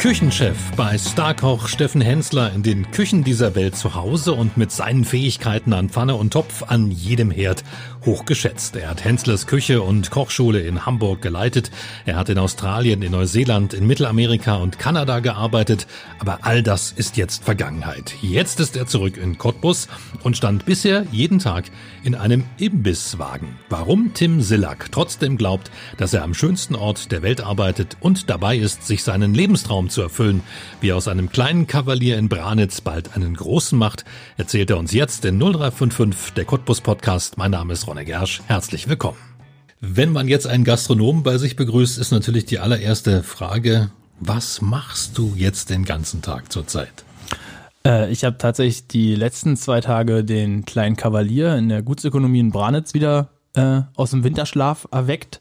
Küchenchef bei Starkoch Steffen Hensler in den Küchen dieser Welt zu Hause und mit seinen Fähigkeiten an Pfanne und Topf an jedem Herd hochgeschätzt. Er hat Henslers Küche und Kochschule in Hamburg geleitet. Er hat in Australien, in Neuseeland, in Mittelamerika und Kanada gearbeitet. Aber all das ist jetzt Vergangenheit. Jetzt ist er zurück in Cottbus und stand bisher jeden Tag in einem Imbisswagen. Warum Tim Sillack trotzdem glaubt, dass er am schönsten Ort der Welt arbeitet und dabei ist, sich seinen Lebenstraum zu erfüllen. Wie er aus einem kleinen Kavalier in Branitz bald einen großen macht, erzählt er uns jetzt in 0355, der Cottbus Podcast. Mein Name ist Ronne Gersch. Herzlich willkommen. Wenn man jetzt einen Gastronomen bei sich begrüßt, ist natürlich die allererste Frage, was machst du jetzt den ganzen Tag zurzeit? Äh, ich habe tatsächlich die letzten zwei Tage den kleinen Kavalier in der Gutsökonomie in Branitz wieder äh, aus dem Winterschlaf erweckt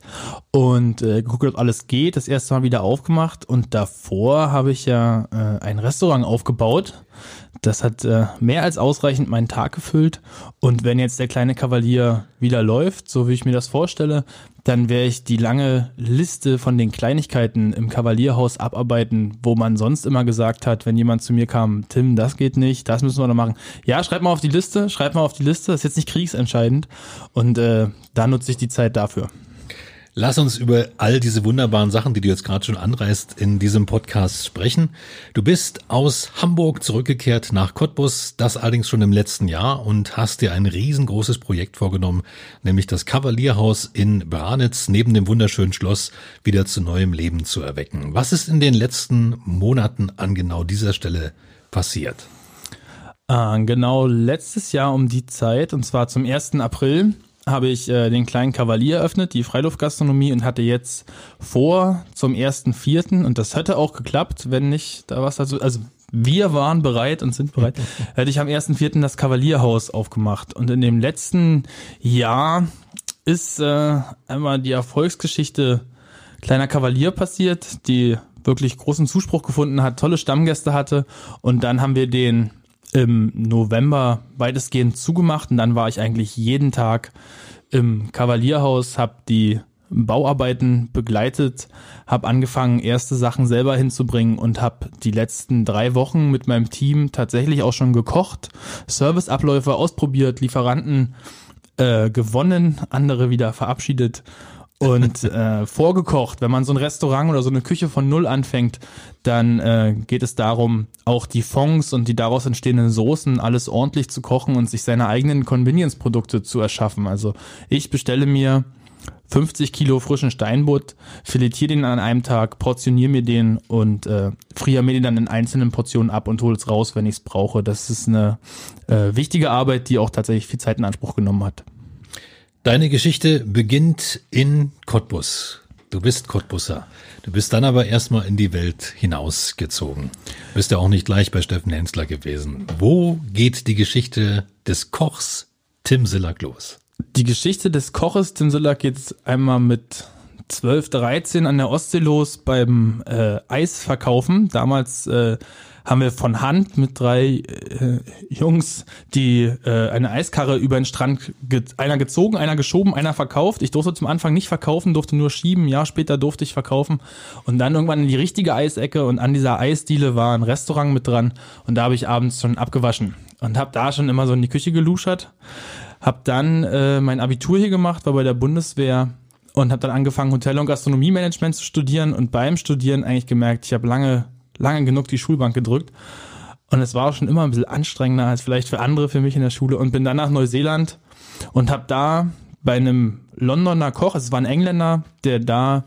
und äh, geguckt, ob alles geht. Das erste Mal wieder aufgemacht und davor habe ich ja äh, ein Restaurant aufgebaut. Das hat äh, mehr als ausreichend meinen Tag gefüllt. Und wenn jetzt der kleine Kavalier wieder läuft, so wie ich mir das vorstelle, dann werde ich die lange Liste von den Kleinigkeiten im Kavalierhaus abarbeiten, wo man sonst immer gesagt hat, wenn jemand zu mir kam, Tim, das geht nicht, das müssen wir noch machen. Ja, schreib mal auf die Liste, schreib mal auf die Liste, das ist jetzt nicht kriegsentscheidend. Und äh, da nutze ich die Zeit dafür. Lass uns über all diese wunderbaren Sachen, die du jetzt gerade schon anreißt, in diesem Podcast sprechen. Du bist aus Hamburg zurückgekehrt nach Cottbus, das allerdings schon im letzten Jahr und hast dir ein riesengroßes Projekt vorgenommen, nämlich das Kavalierhaus in Branitz neben dem wunderschönen Schloss wieder zu neuem Leben zu erwecken. Was ist in den letzten Monaten an genau dieser Stelle passiert? Äh, genau letztes Jahr um die Zeit, und zwar zum 1. April, habe ich äh, den kleinen Kavalier eröffnet, die Freiluftgastronomie und hatte jetzt vor zum ersten Vierten. Und das hätte auch geklappt, wenn nicht da was dazu, also wir waren bereit und sind bereit, hätte ich am ersten Vierten das Kavalierhaus aufgemacht. Und in dem letzten Jahr ist äh, einmal die Erfolgsgeschichte kleiner Kavalier passiert, die wirklich großen Zuspruch gefunden hat, tolle Stammgäste hatte. Und dann haben wir den im November weitestgehend zugemacht und dann war ich eigentlich jeden Tag im Kavalierhaus, habe die Bauarbeiten begleitet, habe angefangen, erste Sachen selber hinzubringen und habe die letzten drei Wochen mit meinem Team tatsächlich auch schon gekocht, Serviceabläufe ausprobiert, Lieferanten äh, gewonnen, andere wieder verabschiedet und äh, vorgekocht. Wenn man so ein Restaurant oder so eine Küche von Null anfängt, dann äh, geht es darum, auch die Fonds und die daraus entstehenden Soßen alles ordentlich zu kochen und sich seine eigenen Convenience-Produkte zu erschaffen. Also ich bestelle mir 50 Kilo frischen Steinbutt, filetiere den an einem Tag, portioniere mir den und äh, friere mir den dann in einzelnen Portionen ab und hole es raus, wenn ich es brauche. Das ist eine äh, wichtige Arbeit, die auch tatsächlich viel Zeit in Anspruch genommen hat. Deine Geschichte beginnt in Cottbus. Du bist Cottbusser. Du bist dann aber erstmal in die Welt hinausgezogen. Du bist ja auch nicht gleich bei Steffen Hensler gewesen. Wo geht die Geschichte des Kochs Tim Sillack los? Die Geschichte des Koches Tim Sillack geht einmal mit 12, 13 an der Ostsee los beim äh, Eisverkaufen. Damals äh, haben wir von Hand mit drei äh, Jungs die äh, eine Eiskarre über den Strand, ge einer gezogen, einer geschoben, einer verkauft. Ich durfte zum Anfang nicht verkaufen, durfte nur schieben. Ein Jahr später durfte ich verkaufen und dann irgendwann in die richtige Eisecke und an dieser Eisdiele war ein Restaurant mit dran und da habe ich abends schon abgewaschen und habe da schon immer so in die Küche geluschert. Hab dann äh, mein Abitur hier gemacht, war bei der Bundeswehr und habe dann angefangen Hotel- und Gastronomiemanagement zu studieren und beim Studieren eigentlich gemerkt, ich habe lange lange genug die Schulbank gedrückt. Und es war auch schon immer ein bisschen anstrengender als vielleicht für andere für mich in der Schule. Und bin dann nach Neuseeland und habe da bei einem Londoner Koch, es war ein Engländer, der da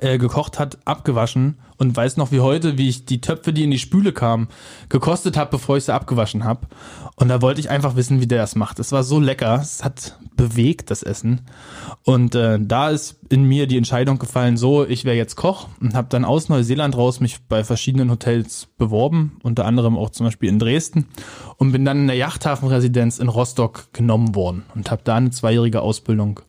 äh, gekocht hat, abgewaschen und weiß noch wie heute, wie ich die Töpfe, die in die Spüle kamen, gekostet habe, bevor ich sie abgewaschen habe. Und da wollte ich einfach wissen, wie der das macht. Es war so lecker, es hat bewegt, das Essen. Und äh, da ist in mir die Entscheidung gefallen, so, ich wäre jetzt Koch und habe dann aus Neuseeland raus mich bei verschiedenen Hotels beworben, unter anderem auch zum Beispiel in Dresden und bin dann in der Yachthafenresidenz in Rostock genommen worden und habe da eine zweijährige Ausbildung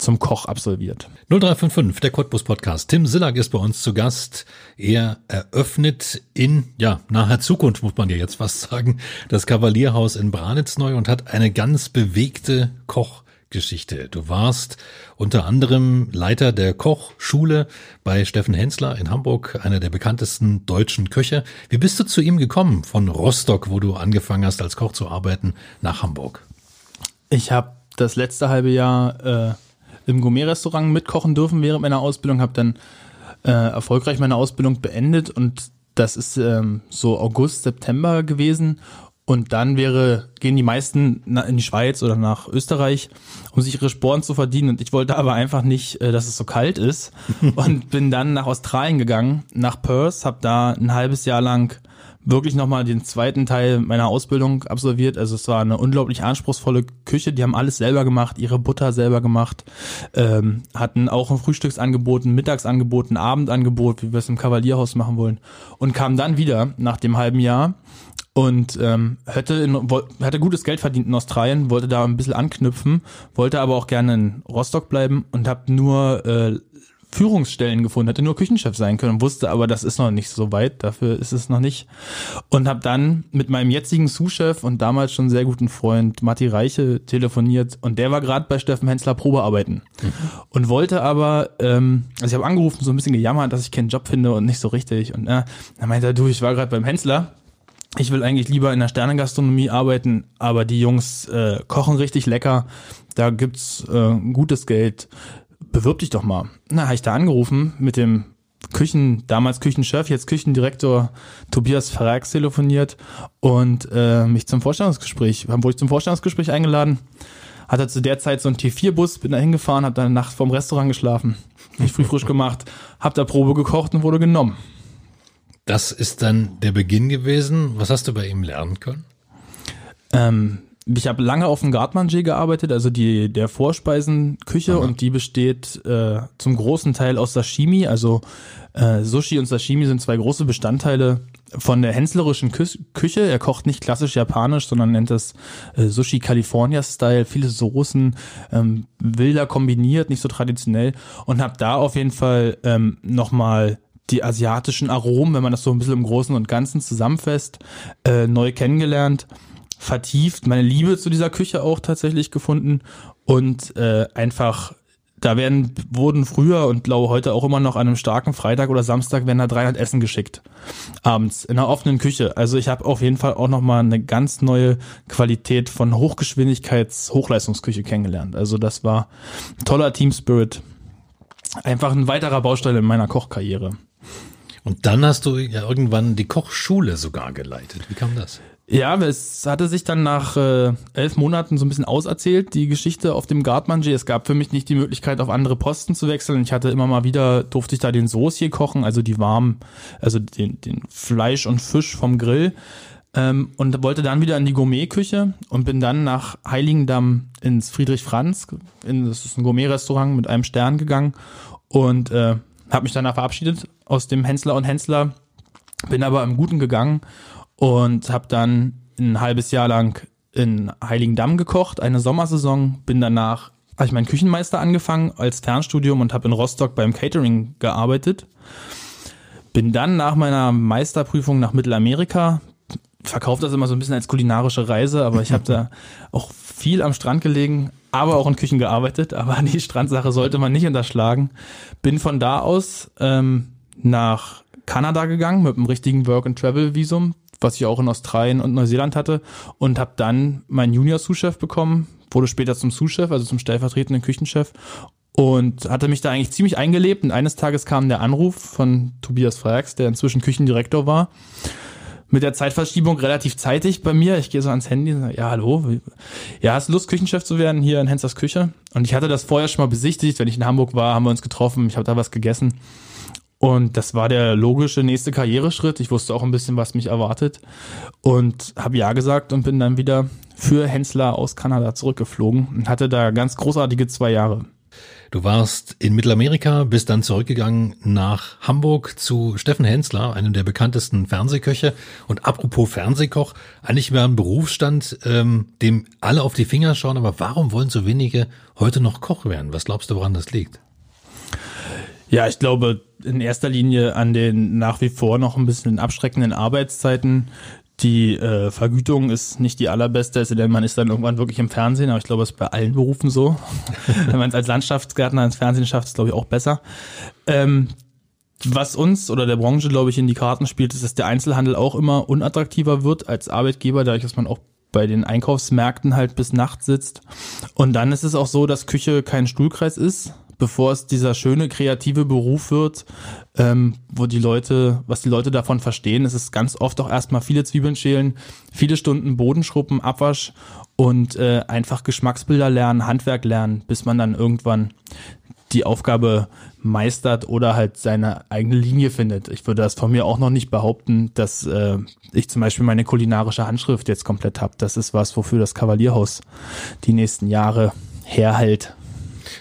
zum Koch absolviert. 0355, der Cottbus Podcast. Tim Sillack ist bei uns zu Gast. Er eröffnet in, ja, naher Zukunft, muss man ja jetzt fast sagen, das Kavalierhaus in Branitz neu und hat eine ganz bewegte Kochgeschichte. Du warst unter anderem Leiter der Kochschule bei Steffen Hensler in Hamburg, einer der bekanntesten deutschen Köche. Wie bist du zu ihm gekommen von Rostock, wo du angefangen hast als Koch zu arbeiten, nach Hamburg? Ich habe das letzte halbe Jahr äh, im Gourmet-Restaurant mitkochen dürfen während meiner Ausbildung, habe dann äh, erfolgreich meine Ausbildung beendet und das ist ähm, so August, September gewesen. Und dann wäre, gehen die meisten in die Schweiz oder nach Österreich, um sich ihre Sporen zu verdienen. Und ich wollte aber einfach nicht, äh, dass es so kalt ist. und bin dann nach Australien gegangen, nach Perth, habe da ein halbes Jahr lang wirklich nochmal den zweiten Teil meiner Ausbildung absolviert. Also es war eine unglaublich anspruchsvolle Küche. Die haben alles selber gemacht, ihre Butter selber gemacht, ähm, hatten auch ein Frühstücksangebot, ein Mittagsangebot, ein Abendangebot, wie wir es im Kavalierhaus machen wollen. Und kam dann wieder nach dem halben Jahr und ähm, hätte, in, hatte gutes Geld verdient in Australien, wollte da ein bisschen anknüpfen, wollte aber auch gerne in Rostock bleiben und habe nur äh, Führungsstellen gefunden, hätte nur Küchenchef sein können, wusste aber, das ist noch nicht so weit, dafür ist es noch nicht. Und habe dann mit meinem jetzigen Sous-Chef und damals schon sehr guten Freund Matti Reiche telefoniert und der war gerade bei Steffen Hensler Probearbeiten mhm. und wollte aber, ähm, also ich habe angerufen, so ein bisschen gejammert, dass ich keinen Job finde und nicht so richtig und äh, dann meinte er, du, ich war gerade beim Hensler, ich will eigentlich lieber in der Sternengastronomie arbeiten, aber die Jungs äh, kochen richtig lecker, da gibt's äh, gutes Geld bewirb dich doch mal. Na, habe ich da angerufen mit dem Küchen, damals Küchenchef, jetzt Küchendirektor Tobias Verrax telefoniert und äh, mich zum Vorstellungsgespräch, wurde ich zum Vorstellungsgespräch eingeladen. Hatte zu der Zeit so einen T4-Bus, bin da hingefahren, habe dann eine Nacht vorm Restaurant geschlafen, mich früh frisch gemacht, hab da Probe gekocht und wurde genommen. Das ist dann der Beginn gewesen. Was hast du bei ihm lernen können? Ähm, ich habe lange auf dem Gartmanger gearbeitet, also die der Vorspeisenküche Aha. und die besteht äh, zum großen Teil aus Sashimi, also äh, Sushi und Sashimi sind zwei große Bestandteile von der henslerischen Kü Küche. Er kocht nicht klassisch japanisch, sondern nennt das äh, Sushi California Style, viele Soßen, ähm, wilder kombiniert, nicht so traditionell und habe da auf jeden Fall ähm, nochmal die asiatischen Aromen, wenn man das so ein bisschen im Großen und Ganzen zusammenfasst, äh, neu kennengelernt vertieft, meine Liebe zu dieser Küche auch tatsächlich gefunden und äh, einfach da werden, wurden früher und glaube heute auch immer noch an einem starken Freitag oder Samstag werden da 300 Essen geschickt. Abends in einer offenen Küche. Also ich habe auf jeden Fall auch nochmal eine ganz neue Qualität von Hochgeschwindigkeits Hochleistungsküche kennengelernt. Also das war toller Team Spirit. Einfach ein weiterer Baustein in meiner Kochkarriere. Und dann hast du ja irgendwann die Kochschule sogar geleitet. Wie kam das? Ja, es hatte sich dann nach äh, elf Monaten so ein bisschen auserzählt, die Geschichte auf dem Gartmanger. Es gab für mich nicht die Möglichkeit, auf andere Posten zu wechseln. Ich hatte immer mal wieder, durfte ich da den Soße hier kochen, also die warmen, also den, den Fleisch und Fisch vom Grill. Ähm, und wollte dann wieder in die Gourmetküche und bin dann nach Heiligendamm ins Friedrich Franz, in, das ist ein Gourmet-Restaurant mit einem Stern gegangen und äh, habe mich danach verabschiedet aus dem Hensler und Hensler, bin aber im Guten gegangen und habe dann ein halbes Jahr lang in Heiligendamm gekocht, eine Sommersaison, bin danach habe ich meinen Küchenmeister angefangen als Fernstudium und habe in Rostock beim Catering gearbeitet. Bin dann nach meiner Meisterprüfung nach Mittelamerika, verkaufe das immer so ein bisschen als kulinarische Reise, aber ich habe da auch viel am Strand gelegen, aber auch in Küchen gearbeitet, aber die Strandsache sollte man nicht unterschlagen. Bin von da aus ähm, nach Kanada gegangen mit einem richtigen Work-and-Travel-Visum, was ich auch in Australien und Neuseeland hatte und habe dann meinen Junior-Sous-Chef bekommen, wurde später zum Sous-Chef, also zum stellvertretenden Küchenchef und hatte mich da eigentlich ziemlich eingelebt und eines Tages kam der Anruf von Tobias Frax, der inzwischen Küchendirektor war, mit der Zeitverschiebung relativ zeitig bei mir. Ich gehe so ans Handy und sage, ja, hallo, ja, hast du Lust, Küchenchef zu werden hier in Hensers Küche? Und ich hatte das vorher schon mal besichtigt, wenn ich in Hamburg war, haben wir uns getroffen, ich habe da was gegessen. Und das war der logische nächste Karriereschritt. Ich wusste auch ein bisschen, was mich erwartet. Und habe ja gesagt und bin dann wieder für Hensler aus Kanada zurückgeflogen und hatte da ganz großartige zwei Jahre. Du warst in Mittelamerika, bist dann zurückgegangen nach Hamburg zu Steffen Hensler, einem der bekanntesten Fernsehköche. Und apropos Fernsehkoch, eigentlich wäre ein Berufsstand, ähm, dem alle auf die Finger schauen, aber warum wollen so wenige heute noch Koch werden? Was glaubst du, woran das liegt? Ja, ich glaube in erster Linie an den nach wie vor noch ein bisschen abschreckenden Arbeitszeiten. Die äh, Vergütung ist nicht die allerbeste, denn man ist dann irgendwann wirklich im Fernsehen, aber ich glaube, es ist bei allen Berufen so. Wenn man es als Landschaftsgärtner ins Fernsehen schafft, ist glaube ich auch besser. Ähm, was uns oder der Branche, glaube ich, in die Karten spielt, ist, dass der Einzelhandel auch immer unattraktiver wird als Arbeitgeber, dadurch, dass man auch bei den Einkaufsmärkten halt bis Nacht sitzt. Und dann ist es auch so, dass Küche kein Stuhlkreis ist, bevor es dieser schöne kreative Beruf wird, ähm, wo die Leute, was die Leute davon verstehen, ist es ganz oft auch erstmal viele Zwiebeln schälen, viele Stunden Bodenschruppen, Abwasch und äh, einfach Geschmacksbilder lernen, Handwerk lernen, bis man dann irgendwann die Aufgabe meistert oder halt seine eigene Linie findet. Ich würde das von mir auch noch nicht behaupten, dass äh, ich zum Beispiel meine kulinarische Handschrift jetzt komplett habe. Das ist was, wofür das Kavalierhaus die nächsten Jahre herhält.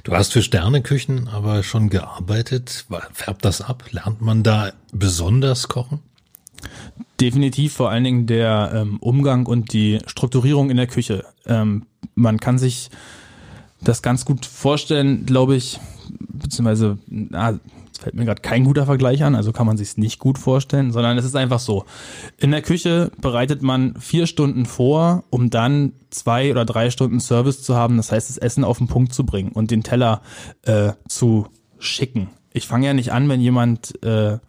Du hast für Sterneküchen aber schon gearbeitet. Färbt das ab? Lernt man da besonders kochen? Definitiv vor allen Dingen der ähm, Umgang und die Strukturierung in der Küche. Ähm, man kann sich das ganz gut vorstellen, glaube ich, beziehungsweise, na, fällt mir gerade kein guter Vergleich an, also kann man sich nicht gut vorstellen, sondern es ist einfach so. In der Küche bereitet man vier Stunden vor, um dann zwei oder drei Stunden Service zu haben, das heißt, das Essen auf den Punkt zu bringen und den Teller äh, zu schicken. Ich fange ja nicht an, wenn jemand äh,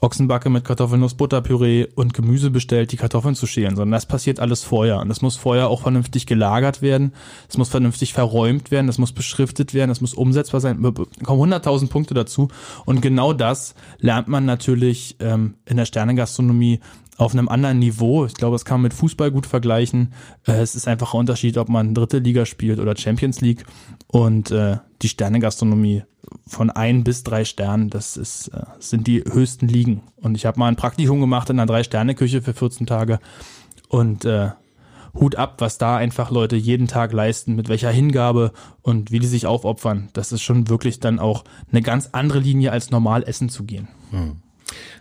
Ochsenbacke mit Kartoffelnuss, Butterpüree und Gemüse bestellt, die Kartoffeln zu schälen, sondern das passiert alles vorher. Und das muss vorher auch vernünftig gelagert werden, es muss vernünftig verräumt werden, das muss beschriftet werden, das muss umsetzbar sein. Da kommen 100.000 Punkte dazu. Und genau das lernt man natürlich ähm, in der Sternengastronomie auf einem anderen Niveau. Ich glaube, das kann man mit Fußball gut vergleichen. Äh, es ist einfach ein Unterschied, ob man dritte Liga spielt oder Champions League. Und äh, die Sternegastronomie von ein bis drei Sternen, das ist, äh, sind die höchsten Ligen. Und ich habe mal ein Praktikum gemacht in einer Drei-Sterne-Küche für 14 Tage und äh, Hut ab, was da einfach Leute jeden Tag leisten, mit welcher Hingabe und wie die sich aufopfern. Das ist schon wirklich dann auch eine ganz andere Linie als normal essen zu gehen. Hm.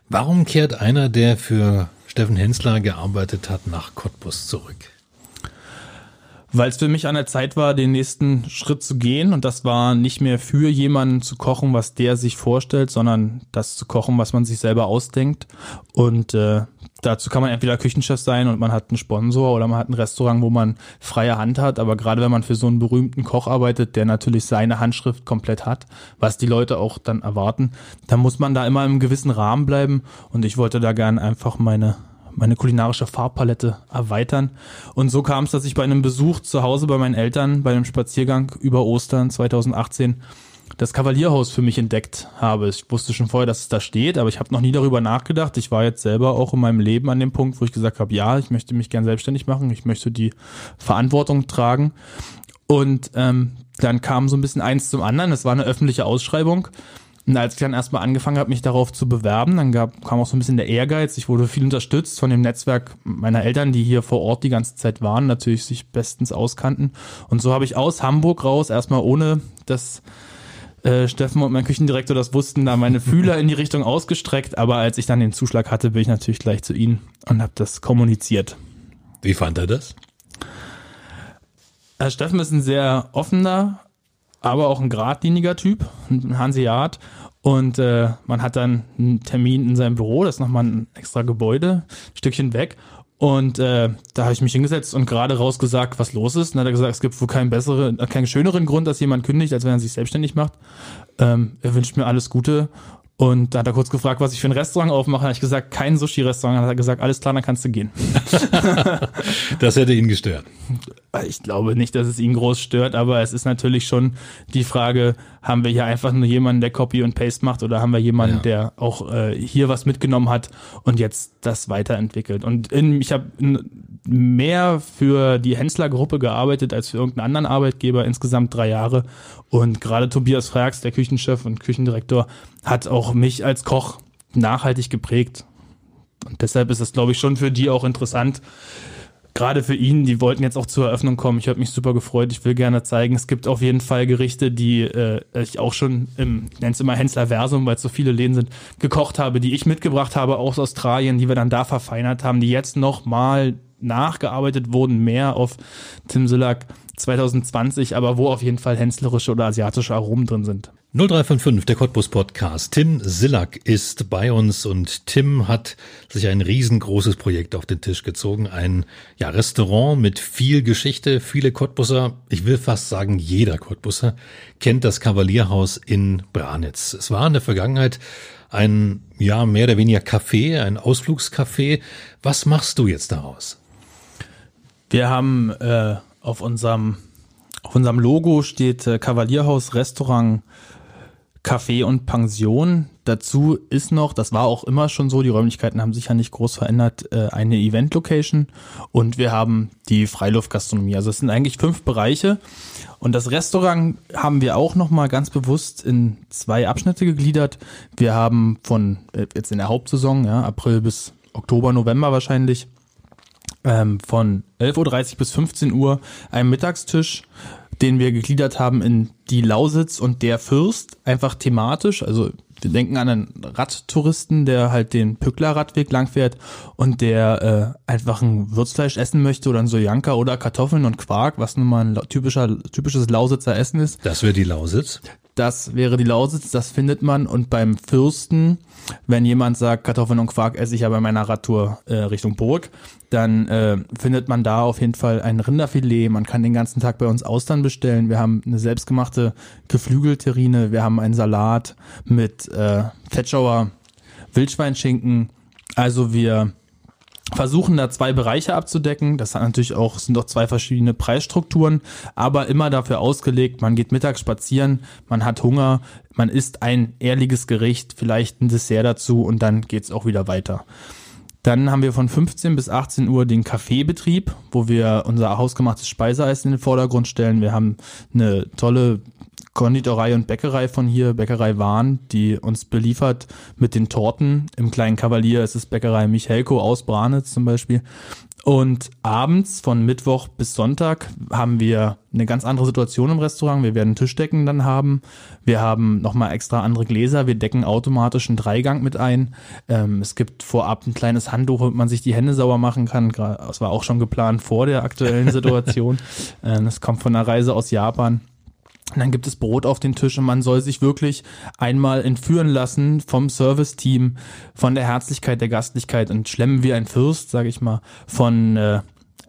Warum kehrt einer, der für Steffen Hensler gearbeitet hat, nach Cottbus zurück? weil es für mich an der Zeit war, den nächsten Schritt zu gehen. Und das war nicht mehr für jemanden zu kochen, was der sich vorstellt, sondern das zu kochen, was man sich selber ausdenkt. Und äh, dazu kann man entweder Küchenchef sein und man hat einen Sponsor oder man hat ein Restaurant, wo man freie Hand hat. Aber gerade wenn man für so einen berühmten Koch arbeitet, der natürlich seine Handschrift komplett hat, was die Leute auch dann erwarten, dann muss man da immer im gewissen Rahmen bleiben. Und ich wollte da gern einfach meine meine kulinarische Farbpalette erweitern. Und so kam es, dass ich bei einem Besuch zu Hause bei meinen Eltern, bei einem Spaziergang über Ostern 2018, das Kavalierhaus für mich entdeckt habe. Ich wusste schon vorher, dass es da steht, aber ich habe noch nie darüber nachgedacht. Ich war jetzt selber auch in meinem Leben an dem Punkt, wo ich gesagt habe, ja, ich möchte mich gern selbstständig machen, ich möchte die Verantwortung tragen. Und ähm, dann kam so ein bisschen eins zum anderen. Es war eine öffentliche Ausschreibung. Und als ich dann erstmal angefangen habe, mich darauf zu bewerben, dann gab, kam auch so ein bisschen der Ehrgeiz. Ich wurde viel unterstützt von dem Netzwerk meiner Eltern, die hier vor Ort die ganze Zeit waren, natürlich sich bestens auskannten. Und so habe ich aus Hamburg raus, erstmal ohne dass äh, Steffen und mein Küchendirektor das wussten, da meine Fühler in die Richtung ausgestreckt. Aber als ich dann den Zuschlag hatte, bin ich natürlich gleich zu ihnen und habe das kommuniziert. Wie fand er das? Herr Steffen ist ein sehr offener, aber auch ein geradliniger Typ, ein Hanseat. Und äh, man hat dann einen Termin in seinem Büro, das ist nochmal ein extra Gebäude, ein Stückchen weg. Und äh, da habe ich mich hingesetzt und gerade rausgesagt, was los ist. Und dann hat er gesagt, es gibt wohl keinen besseren, keinen schöneren Grund, dass jemand kündigt, als wenn er sich selbstständig macht. Ähm, er wünscht mir alles Gute und da hat er kurz gefragt, was ich für ein Restaurant aufmache. Da habe ich gesagt, kein Sushi-Restaurant. Da hat er gesagt, alles klar, dann kannst du gehen. das hätte ihn gestört. Ich glaube nicht, dass es ihn groß stört, aber es ist natürlich schon die Frage, haben wir hier einfach nur jemanden, der Copy und Paste macht oder haben wir jemanden, ja. der auch äh, hier was mitgenommen hat und jetzt das weiterentwickelt? Und in, ich habe mehr für die Hensler-Gruppe gearbeitet als für irgendeinen anderen Arbeitgeber, insgesamt drei Jahre. Und gerade Tobias Frags, der Küchenchef und Küchendirektor, hat auch mich als Koch nachhaltig geprägt. Und deshalb ist es, glaube ich, schon für die auch interessant, gerade für ihn, die wollten jetzt auch zur Eröffnung kommen. Ich habe mich super gefreut. Ich will gerne zeigen, es gibt auf jeden Fall Gerichte, die äh, ich auch schon im, ich nenne es immer Hensler Versum, weil es so viele Läden sind, gekocht habe, die ich mitgebracht habe aus Australien, die wir dann da verfeinert haben, die jetzt noch mal nachgearbeitet wurden, mehr auf Tim Sillack 2020, aber wo auf jeden Fall henslerische oder asiatische Aromen drin sind. 0355, der Cottbus Podcast. Tim Sillack ist bei uns und Tim hat sich ein riesengroßes Projekt auf den Tisch gezogen. Ein ja, Restaurant mit viel Geschichte. Viele Cottbusser, ich will fast sagen jeder Cottbusser, kennt das Kavalierhaus in Branitz. Es war in der Vergangenheit ein, ja, mehr oder weniger Café, ein Ausflugscafé. Was machst du jetzt daraus? Wir haben äh, auf unserem auf unserem Logo steht äh, Kavalierhaus Restaurant Café und Pension. Dazu ist noch, das war auch immer schon so, die Räumlichkeiten haben sich ja nicht groß verändert, äh, eine Event-Location und wir haben die Freiluftgastronomie. Also es sind eigentlich fünf Bereiche und das Restaurant haben wir auch nochmal ganz bewusst in zwei Abschnitte gegliedert. Wir haben von äh, jetzt in der Hauptsaison, ja, April bis Oktober, November wahrscheinlich, ähm, von 11.30 Uhr bis 15 Uhr einen Mittagstisch den wir gegliedert haben in die Lausitz und der Fürst, einfach thematisch. Also wir denken an einen Radtouristen, der halt den Pückler-Radweg langfährt und der äh, einfach ein Würzfleisch essen möchte oder ein Sojanka oder Kartoffeln und Quark, was nun mal ein typischer, typisches Lausitzer Essen ist. Das wäre die Lausitz. Das wäre die Lausitz, das findet man. Und beim Fürsten, wenn jemand sagt, Kartoffeln und Quark esse ich ja bei meiner Radtour äh, Richtung Burg, dann äh, findet man da auf jeden Fall ein Rinderfilet. Man kann den ganzen Tag bei uns Austern bestellen. Wir haben eine selbstgemachte Geflügelterrine. Wir haben einen Salat mit äh, Fettschauer Wildschweinschinken. Also wir versuchen da zwei Bereiche abzudecken. Das hat natürlich auch, sind auch zwei verschiedene Preisstrukturen, aber immer dafür ausgelegt, man geht mittags spazieren, man hat Hunger, man isst ein ehrliches Gericht, vielleicht ein Dessert dazu und dann geht's auch wieder weiter. Dann haben wir von 15 bis 18 Uhr den Kaffeebetrieb, wo wir unser hausgemachtes Speiseeis in den Vordergrund stellen. Wir haben eine tolle Konditorei und Bäckerei von hier, Bäckerei Wahn, die uns beliefert mit den Torten. Im kleinen Kavalier ist es Bäckerei Michelko aus Branitz zum Beispiel. Und abends von Mittwoch bis Sonntag haben wir eine ganz andere Situation im Restaurant. Wir werden Tischdecken dann haben. Wir haben nochmal extra andere Gläser. Wir decken automatisch einen Dreigang mit ein. Ähm, es gibt vorab ein kleines Handtuch, womit man sich die Hände sauber machen kann. Das war auch schon geplant vor der aktuellen Situation. ähm, das kommt von einer Reise aus Japan. Und dann gibt es Brot auf den Tisch und man soll sich wirklich einmal entführen lassen vom Service-Team, von der Herzlichkeit, der Gastlichkeit. Und schlemmen wie ein Fürst, sage ich mal, von äh,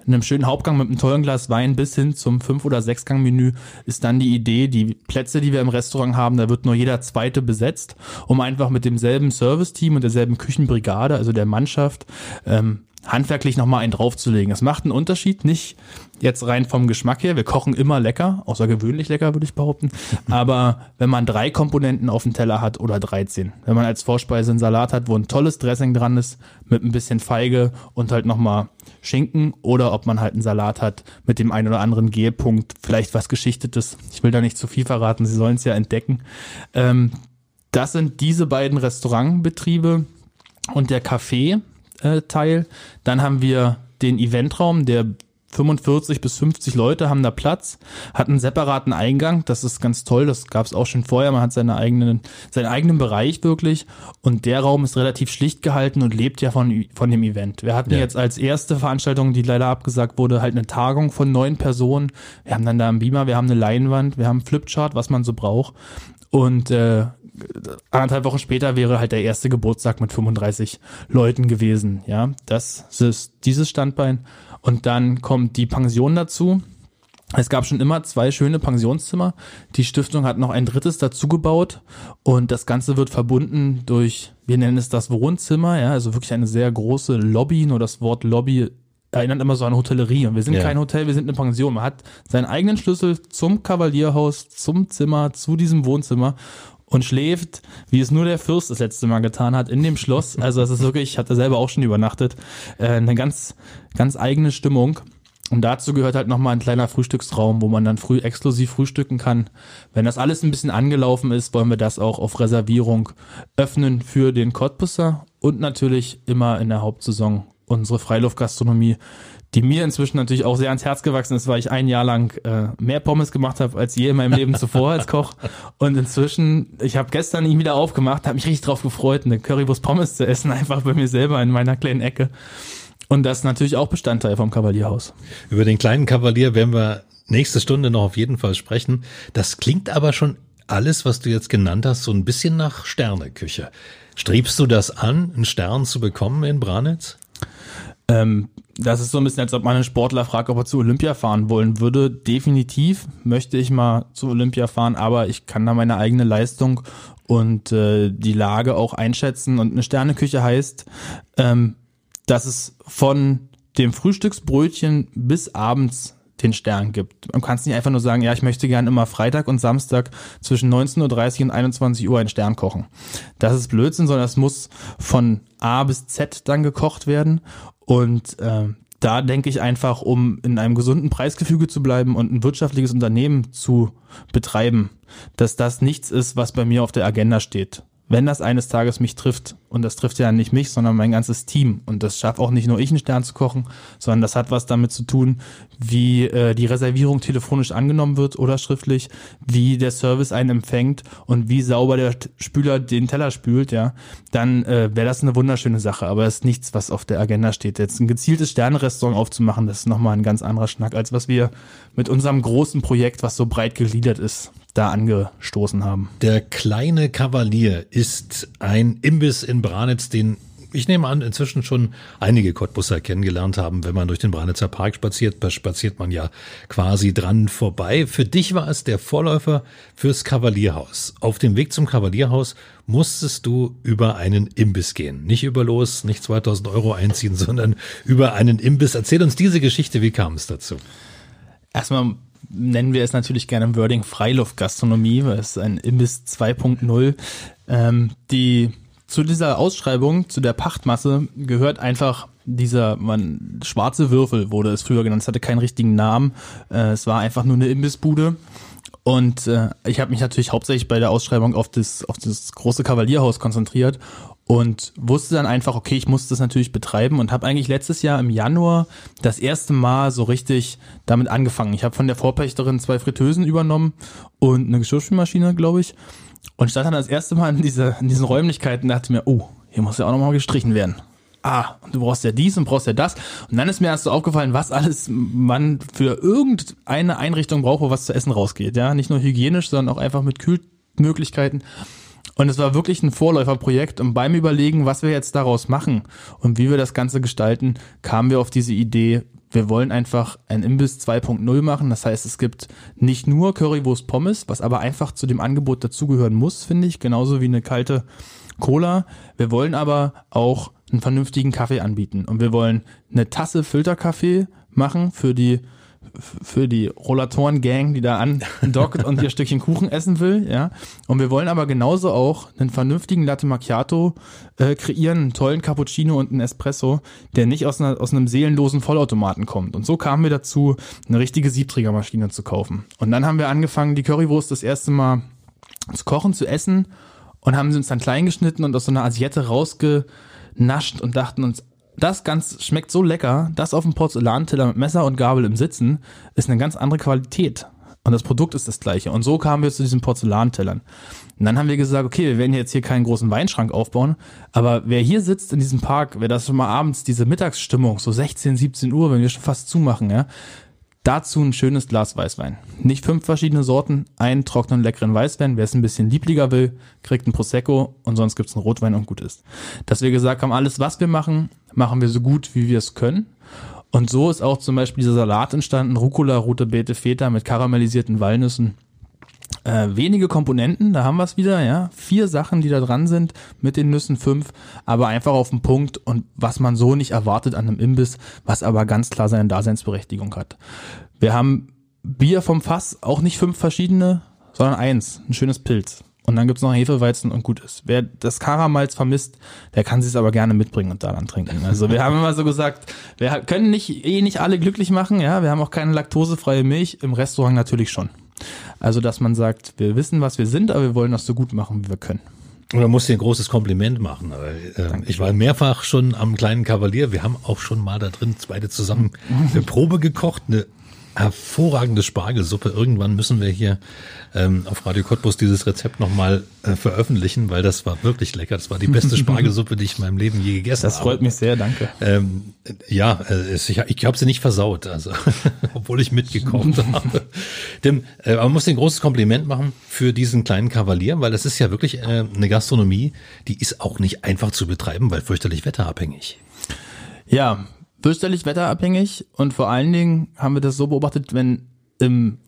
einem schönen Hauptgang mit einem tollen Glas Wein bis hin zum Fünf- oder Sechsgang-Menü ist dann die Idee, die Plätze, die wir im Restaurant haben, da wird nur jeder zweite besetzt, um einfach mit demselben Service-Team und derselben Küchenbrigade, also der Mannschaft, ähm, handwerklich nochmal einen draufzulegen. Das macht einen Unterschied, nicht jetzt rein vom Geschmack her. Wir kochen immer lecker, außergewöhnlich lecker, würde ich behaupten. Aber wenn man drei Komponenten auf dem Teller hat oder 13, wenn man als Vorspeise einen Salat hat, wo ein tolles Dressing dran ist, mit ein bisschen Feige und halt nochmal Schinken oder ob man halt einen Salat hat mit dem einen oder anderen G-Punkt, vielleicht was Geschichtetes. Ich will da nicht zu viel verraten, Sie sollen es ja entdecken. Ähm, das sind diese beiden Restaurantbetriebe und der Café, äh, Teil. Dann haben wir den Eventraum, der 45 bis 50 Leute haben da Platz, hat einen separaten Eingang, das ist ganz toll, das gab es auch schon vorher, man hat seine eigenen, seinen eigenen Bereich wirklich und der Raum ist relativ schlicht gehalten und lebt ja von, von dem Event. Wir hatten ja. jetzt als erste Veranstaltung, die leider abgesagt wurde, halt eine Tagung von neun Personen, wir haben dann da einen Beamer, wir haben eine Leinwand, wir haben einen Flipchart, was man so braucht und äh, anderthalb Wochen später wäre halt der erste Geburtstag mit 35 Leuten gewesen. Ja, das ist dieses Standbein. Und dann kommt die Pension dazu. Es gab schon immer zwei schöne Pensionszimmer. Die Stiftung hat noch ein drittes dazu gebaut und das Ganze wird verbunden durch, wir nennen es das Wohnzimmer, ja, also wirklich eine sehr große Lobby. Nur das Wort Lobby erinnert immer so an Hotellerie. Und wir sind ja. kein Hotel, wir sind eine Pension. Man hat seinen eigenen Schlüssel zum Kavalierhaus, zum Zimmer, zu diesem Wohnzimmer und schläft, wie es nur der Fürst das letzte Mal getan hat, in dem Schloss. Also es ist wirklich, ich hatte selber auch schon übernachtet, äh, eine ganz, ganz eigene Stimmung. Und dazu gehört halt nochmal ein kleiner Frühstücksraum, wo man dann früh exklusiv frühstücken kann. Wenn das alles ein bisschen angelaufen ist, wollen wir das auch auf Reservierung öffnen für den Cottbusser und natürlich immer in der Hauptsaison unsere Freiluftgastronomie, die mir inzwischen natürlich auch sehr ans Herz gewachsen ist, weil ich ein Jahr lang äh, mehr Pommes gemacht habe als je in meinem Leben zuvor als Koch. Und inzwischen, ich habe gestern ihn wieder aufgemacht, habe mich richtig drauf gefreut, eine Currywurst Pommes zu essen, einfach bei mir selber in meiner kleinen Ecke. Und das ist natürlich auch Bestandteil vom Kavalierhaus. Über den kleinen Kavalier werden wir nächste Stunde noch auf jeden Fall sprechen. Das klingt aber schon alles, was du jetzt genannt hast, so ein bisschen nach Sterneküche. Strebst du das an, einen Stern zu bekommen in Branitz? Ähm, das ist so ein bisschen, als ob man einen Sportler fragt, ob er zu Olympia fahren wollen würde. Definitiv möchte ich mal zu Olympia fahren, aber ich kann da meine eigene Leistung und äh, die Lage auch einschätzen. Und eine Sterneküche heißt, ähm, dass es von dem Frühstücksbrötchen bis abends den Stern gibt. Man kann es nicht einfach nur sagen, ja, ich möchte gern immer Freitag und Samstag zwischen 19.30 Uhr und 21 Uhr einen Stern kochen. Das ist Blödsinn, sondern es muss von A bis Z dann gekocht werden und äh, da denke ich einfach, um in einem gesunden Preisgefüge zu bleiben und ein wirtschaftliches Unternehmen zu betreiben, dass das nichts ist, was bei mir auf der Agenda steht wenn das eines Tages mich trifft, und das trifft ja nicht mich, sondern mein ganzes Team, und das schafft auch nicht nur ich, einen Stern zu kochen, sondern das hat was damit zu tun, wie äh, die Reservierung telefonisch angenommen wird oder schriftlich, wie der Service einen empfängt und wie sauber der Spüler den Teller spült, ja, dann äh, wäre das eine wunderschöne Sache, aber es ist nichts, was auf der Agenda steht. Jetzt ein gezieltes Sternenrestaurant aufzumachen, das ist nochmal ein ganz anderer Schnack, als was wir mit unserem großen Projekt, was so breit gegliedert ist, da angestoßen haben. Der kleine Kavalier ist ein Imbiss in Branitz, den ich nehme an, inzwischen schon einige Cottbusser kennengelernt haben. Wenn man durch den Branitzer Park spaziert, spaziert man ja quasi dran vorbei. Für dich war es der Vorläufer fürs Kavalierhaus. Auf dem Weg zum Kavalierhaus musstest du über einen Imbiss gehen. Nicht über los, nicht 2000 Euro einziehen, sondern über einen Imbiss. Erzähl uns diese Geschichte. Wie kam es dazu? Erstmal nennen wir es natürlich gerne im Wording Freiluftgastronomie, weil es ist ein Imbiss 2.0. Ähm, die zu dieser Ausschreibung, zu der Pachtmasse gehört einfach dieser man schwarze Würfel wurde es früher genannt. Es hatte keinen richtigen Namen. Äh, es war einfach nur eine Imbissbude. Und äh, ich habe mich natürlich hauptsächlich bei der Ausschreibung auf das, auf das große Kavalierhaus konzentriert und wusste dann einfach, okay, ich muss das natürlich betreiben und habe eigentlich letztes Jahr im Januar das erste Mal so richtig damit angefangen. Ich habe von der Vorpächterin zwei Fritteusen übernommen und eine Geschirrspülmaschine, glaube ich. Und stand dann das erste Mal in, diese, in diesen Räumlichkeiten und dachte mir, oh, hier muss ja auch nochmal gestrichen werden. Ah, und du brauchst ja dies und brauchst ja das. Und dann ist mir erst so aufgefallen, was alles man für irgendeine Einrichtung braucht, wo was zu essen rausgeht. Ja, nicht nur hygienisch, sondern auch einfach mit Kühlmöglichkeiten. Und es war wirklich ein Vorläuferprojekt und beim Überlegen, was wir jetzt daraus machen und wie wir das Ganze gestalten, kamen wir auf diese Idee, wir wollen einfach ein Imbiss 2.0 machen. Das heißt, es gibt nicht nur Currywurst Pommes, was aber einfach zu dem Angebot dazugehören muss, finde ich, genauso wie eine kalte Cola. Wir wollen aber auch einen vernünftigen Kaffee anbieten und wir wollen eine Tasse Filterkaffee machen für die für die Rollatoren-Gang, die da andockt und ihr Stückchen Kuchen essen will, ja. Und wir wollen aber genauso auch einen vernünftigen Latte Macchiato äh, kreieren, einen tollen Cappuccino und einen Espresso, der nicht aus, einer, aus einem seelenlosen Vollautomaten kommt. Und so kamen wir dazu, eine richtige Siebträgermaschine zu kaufen. Und dann haben wir angefangen, die Currywurst das erste Mal zu kochen, zu essen und haben sie uns dann klein geschnitten und aus so einer Asiette rausgenascht und dachten uns, das ganz schmeckt so lecker, das auf dem Porzellanteller mit Messer und Gabel im Sitzen ist eine ganz andere Qualität. Und das Produkt ist das gleiche. Und so kamen wir zu diesen Porzellantellern. Und dann haben wir gesagt, okay, wir werden jetzt hier keinen großen Weinschrank aufbauen, aber wer hier sitzt in diesem Park, wer das schon mal abends, diese Mittagsstimmung, so 16, 17 Uhr, wenn wir schon fast zumachen, ja, Dazu ein schönes Glas Weißwein. Nicht fünf verschiedene Sorten, einen trockenen, leckeren Weißwein. Wer es ein bisschen lieblicher will, kriegt einen Prosecco und sonst gibt's einen Rotwein und gut ist. Dass wir gesagt haben, alles, was wir machen, machen wir so gut, wie wir es können. Und so ist auch zum Beispiel dieser Salat entstanden, Rucola, rote Beete, Feta mit karamellisierten Walnüssen äh, wenige Komponenten, da haben wir es wieder, ja. Vier Sachen, die da dran sind, mit den Nüssen fünf, aber einfach auf den Punkt und was man so nicht erwartet an einem Imbiss, was aber ganz klar seine Daseinsberechtigung hat. Wir haben Bier vom Fass, auch nicht fünf verschiedene, sondern eins, ein schönes Pilz. Und dann gibt's noch Hefeweizen und gut ist. Wer das Karamalz vermisst, der kann sich aber gerne mitbringen und da dann trinken. Also wir haben immer so gesagt, wir können nicht eh nicht alle glücklich machen, ja. Wir haben auch keine laktosefreie Milch, im Restaurant natürlich schon. Also, dass man sagt, wir wissen, was wir sind, aber wir wollen das so gut machen, wie wir können. Oder muss dir ein großes Kompliment machen. Äh, ich war mehrfach schon am kleinen Kavalier. Wir haben auch schon mal da drin beide zusammen eine Probe gekocht, eine hervorragende Spargelsuppe. Irgendwann müssen wir hier ähm, auf Radio Cottbus dieses Rezept nochmal äh, veröffentlichen, weil das war wirklich lecker. Das war die beste Spargelsuppe, die ich in meinem Leben je gegessen habe. Das freut habe. mich sehr, danke. Ähm, ja, äh, ich, ich habe sie nicht versaut, also obwohl ich mitgekocht habe. Dem, äh, man muss ein großes Kompliment machen für diesen kleinen Kavalier, weil das ist ja wirklich äh, eine Gastronomie, die ist auch nicht einfach zu betreiben, weil fürchterlich wetterabhängig. Ja, fürchterlich wetterabhängig und vor allen Dingen haben wir das so beobachtet, wenn im,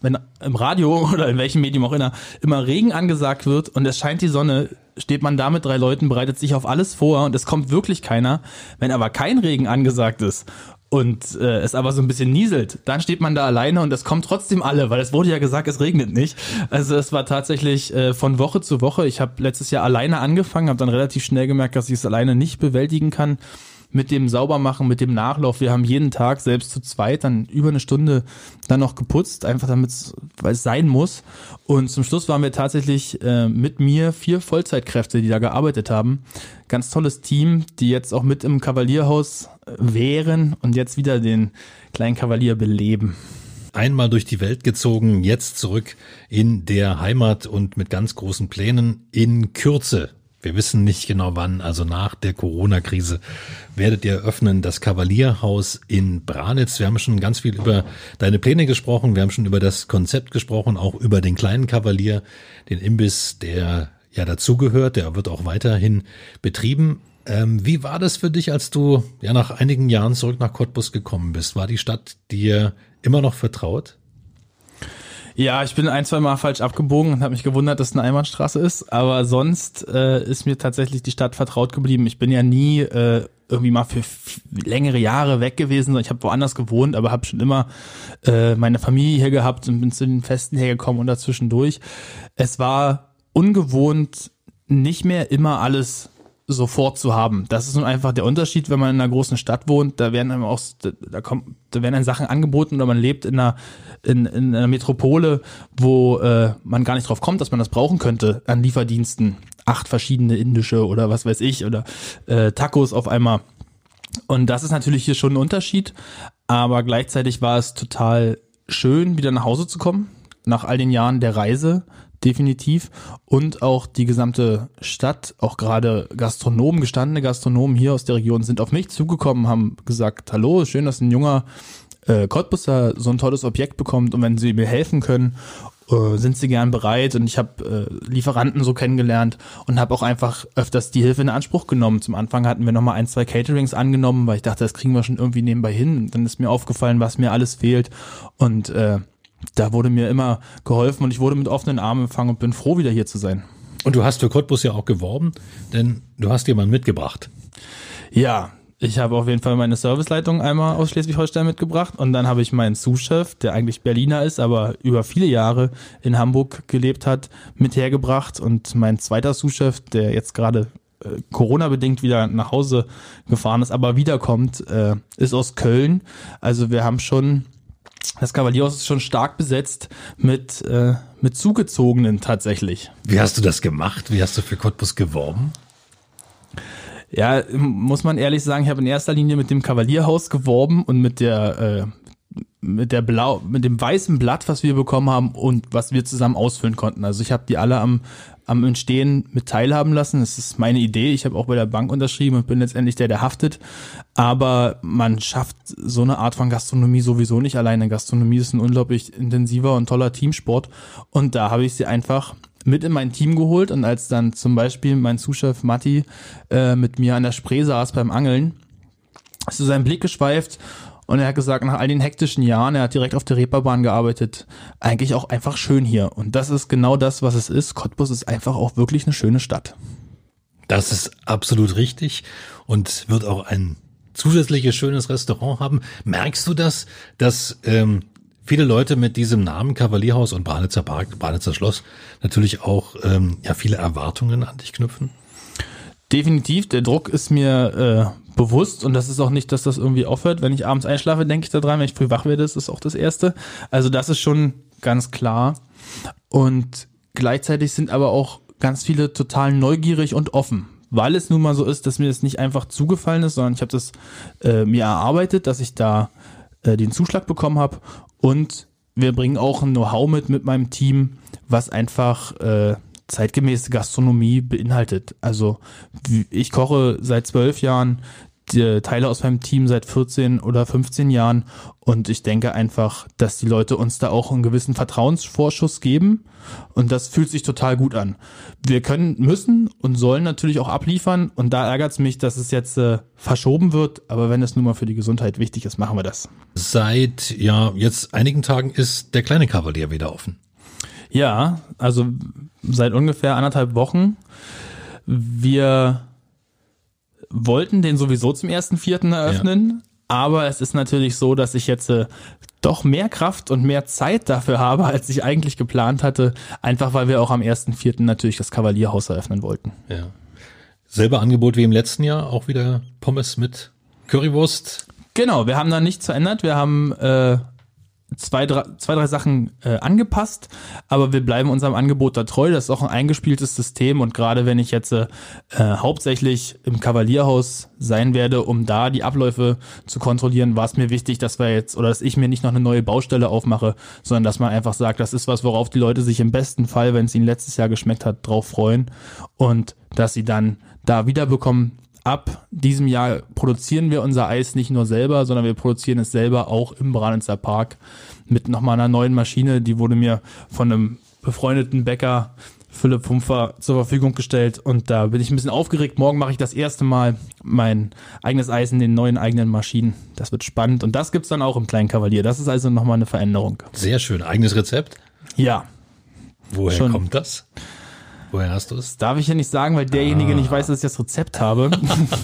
wenn im Radio oder in welchem Medium auch immer immer Regen angesagt wird und es scheint die Sonne, steht man da mit drei Leuten, bereitet sich auf alles vor und es kommt wirklich keiner. Wenn aber kein Regen angesagt ist und äh, es aber so ein bisschen nieselt, dann steht man da alleine und es kommt trotzdem alle, weil es wurde ja gesagt, es regnet nicht. Also es war tatsächlich äh, von Woche zu Woche. Ich habe letztes Jahr alleine angefangen, habe dann relativ schnell gemerkt, dass ich es alleine nicht bewältigen kann mit dem Saubermachen, mit dem Nachlauf. Wir haben jeden Tag selbst zu zweit dann über eine Stunde dann noch geputzt, einfach damit weil es sein muss. Und zum Schluss waren wir tatsächlich äh, mit mir vier Vollzeitkräfte, die da gearbeitet haben. Ganz tolles Team, die jetzt auch mit im Kavalierhaus äh, wären und jetzt wieder den kleinen Kavalier beleben einmal durch die Welt gezogen, jetzt zurück in der Heimat und mit ganz großen Plänen in Kürze wir wissen nicht genau wann, also nach der Corona-Krise werdet ihr öffnen das Kavalierhaus in Branitz. Wir haben schon ganz viel über deine Pläne gesprochen, wir haben schon über das Konzept gesprochen, auch über den kleinen Kavalier, den Imbiss, der ja dazugehört, der wird auch weiterhin betrieben. Ähm, wie war das für dich, als du ja nach einigen Jahren zurück nach Cottbus gekommen bist? War die Stadt dir immer noch vertraut? Ja, ich bin ein, zwei Mal falsch abgebogen und habe mich gewundert, dass es eine Einbahnstraße ist. Aber sonst äh, ist mir tatsächlich die Stadt vertraut geblieben. Ich bin ja nie äh, irgendwie mal für längere Jahre weg gewesen. Ich habe woanders gewohnt, aber habe schon immer äh, meine Familie hier gehabt und bin zu den Festen hergekommen und dazwischendurch. Es war ungewohnt, nicht mehr immer alles sofort zu haben. Das ist nun einfach der Unterschied, wenn man in einer großen Stadt wohnt. Da werden einem auch, da kommt, da werden einem Sachen angeboten oder man lebt in einer, in, in einer Metropole, wo äh, man gar nicht drauf kommt, dass man das brauchen könnte an Lieferdiensten. Acht verschiedene indische oder was weiß ich oder äh, Tacos auf einmal. Und das ist natürlich hier schon ein Unterschied, aber gleichzeitig war es total schön, wieder nach Hause zu kommen, nach all den Jahren der Reise definitiv. Und auch die gesamte Stadt, auch gerade Gastronomen, gestandene Gastronomen hier aus der Region sind auf mich zugekommen, haben gesagt, hallo, schön, dass ein junger äh, Cottbusser so ein tolles Objekt bekommt und wenn sie mir helfen können, äh, sind sie gern bereit und ich habe äh, Lieferanten so kennengelernt und habe auch einfach öfters die Hilfe in Anspruch genommen. Zum Anfang hatten wir nochmal ein, zwei Caterings angenommen, weil ich dachte, das kriegen wir schon irgendwie nebenbei hin. Und dann ist mir aufgefallen, was mir alles fehlt und äh, da wurde mir immer geholfen und ich wurde mit offenen Armen empfangen und bin froh, wieder hier zu sein. Und du hast für Cottbus ja auch geworben, denn du hast jemanden mitgebracht. Ja, ich habe auf jeden Fall meine Serviceleitung einmal aus Schleswig-Holstein mitgebracht und dann habe ich meinen Sous-Chef, der eigentlich Berliner ist, aber über viele Jahre in Hamburg gelebt hat, mit hergebracht und mein zweiter Sous-Chef, der jetzt gerade äh, Corona-bedingt wieder nach Hause gefahren ist, aber wiederkommt, äh, ist aus Köln. Also wir haben schon das Kavalierhaus ist schon stark besetzt mit, äh, mit Zugezogenen tatsächlich. Wie hast du das gemacht? Wie hast du für Cottbus geworben? Ja, muss man ehrlich sagen, ich habe in erster Linie mit dem Kavalierhaus geworben und mit der äh, mit der blau mit dem weißen Blatt, was wir bekommen haben und was wir zusammen ausfüllen konnten. Also ich habe die alle am am Entstehen mit teilhaben lassen. Das ist meine Idee. Ich habe auch bei der Bank unterschrieben und bin letztendlich der, der haftet. Aber man schafft so eine Art von Gastronomie sowieso nicht alleine. Gastronomie ist ein unglaublich intensiver und toller Teamsport. Und da habe ich sie einfach mit in mein Team geholt. Und als dann zum Beispiel mein Zuschef Matti äh, mit mir an der Spree saß beim Angeln, ist so sein Blick geschweift und er hat gesagt, nach all den hektischen Jahren, er hat direkt auf der Reeperbahn gearbeitet, eigentlich auch einfach schön hier. Und das ist genau das, was es ist. Cottbus ist einfach auch wirklich eine schöne Stadt. Das ist absolut richtig und wird auch ein zusätzliches schönes Restaurant haben. Merkst du das, dass ähm, viele Leute mit diesem Namen Kavalierhaus und Branitzer Park, Branitzer Schloss natürlich auch ähm, ja viele Erwartungen an dich knüpfen? Definitiv, der Druck ist mir äh, bewusst und das ist auch nicht, dass das irgendwie aufhört. Wenn ich abends einschlafe, denke ich daran, wenn ich früh wach werde, ist das auch das Erste. Also das ist schon ganz klar. Und gleichzeitig sind aber auch ganz viele total neugierig und offen. Weil es nun mal so ist, dass mir das nicht einfach zugefallen ist, sondern ich habe das äh, mir erarbeitet, dass ich da äh, den Zuschlag bekommen habe und wir bringen auch ein Know-how mit mit meinem Team, was einfach äh, zeitgemäße Gastronomie beinhaltet. Also ich koche seit zwölf Jahren, die Teile aus meinem Team seit 14 oder 15 Jahren und ich denke einfach, dass die Leute uns da auch einen gewissen Vertrauensvorschuss geben und das fühlt sich total gut an. Wir können, müssen und sollen natürlich auch abliefern und da ärgert es mich, dass es jetzt äh, verschoben wird, aber wenn es nun mal für die Gesundheit wichtig ist, machen wir das. Seit ja jetzt einigen Tagen ist der kleine Kavalier wieder offen. Ja, also seit ungefähr anderthalb Wochen. Wir wollten den sowieso zum ersten Vierten eröffnen, ja. aber es ist natürlich so, dass ich jetzt äh, doch mehr Kraft und mehr Zeit dafür habe, als ich eigentlich geplant hatte, einfach weil wir auch am ersten Vierten natürlich das Kavalierhaus eröffnen wollten. Ja. Selber Angebot wie im letzten Jahr, auch wieder Pommes mit Currywurst. Genau, wir haben da nichts verändert. Wir haben äh, zwei, drei, zwei, drei Sachen äh, angepasst, aber wir bleiben unserem Angebot da treu. Das ist auch ein eingespieltes System und gerade wenn ich jetzt äh, hauptsächlich im Kavalierhaus sein werde, um da die Abläufe zu kontrollieren, war es mir wichtig, dass wir jetzt oder dass ich mir nicht noch eine neue Baustelle aufmache, sondern dass man einfach sagt, das ist was, worauf die Leute sich im besten Fall, wenn es ihnen letztes Jahr geschmeckt hat, drauf freuen und dass sie dann da wiederbekommen, ab diesem Jahr produzieren wir unser Eis nicht nur selber, sondern wir produzieren es selber auch im Branitzer Park mit nochmal einer neuen Maschine. Die wurde mir von einem befreundeten Bäcker Philipp Humpfer zur Verfügung gestellt und da bin ich ein bisschen aufgeregt. Morgen mache ich das erste Mal mein eigenes Eis in den neuen eigenen Maschinen. Das wird spannend und das gibt's dann auch im kleinen Kavalier. Das ist also nochmal eine Veränderung. Sehr schön. Eigenes Rezept? Ja. Woher Schon. kommt das? Woher hast du es? Darf ich ja nicht sagen, weil derjenige ah. nicht weiß, dass ich das Rezept habe.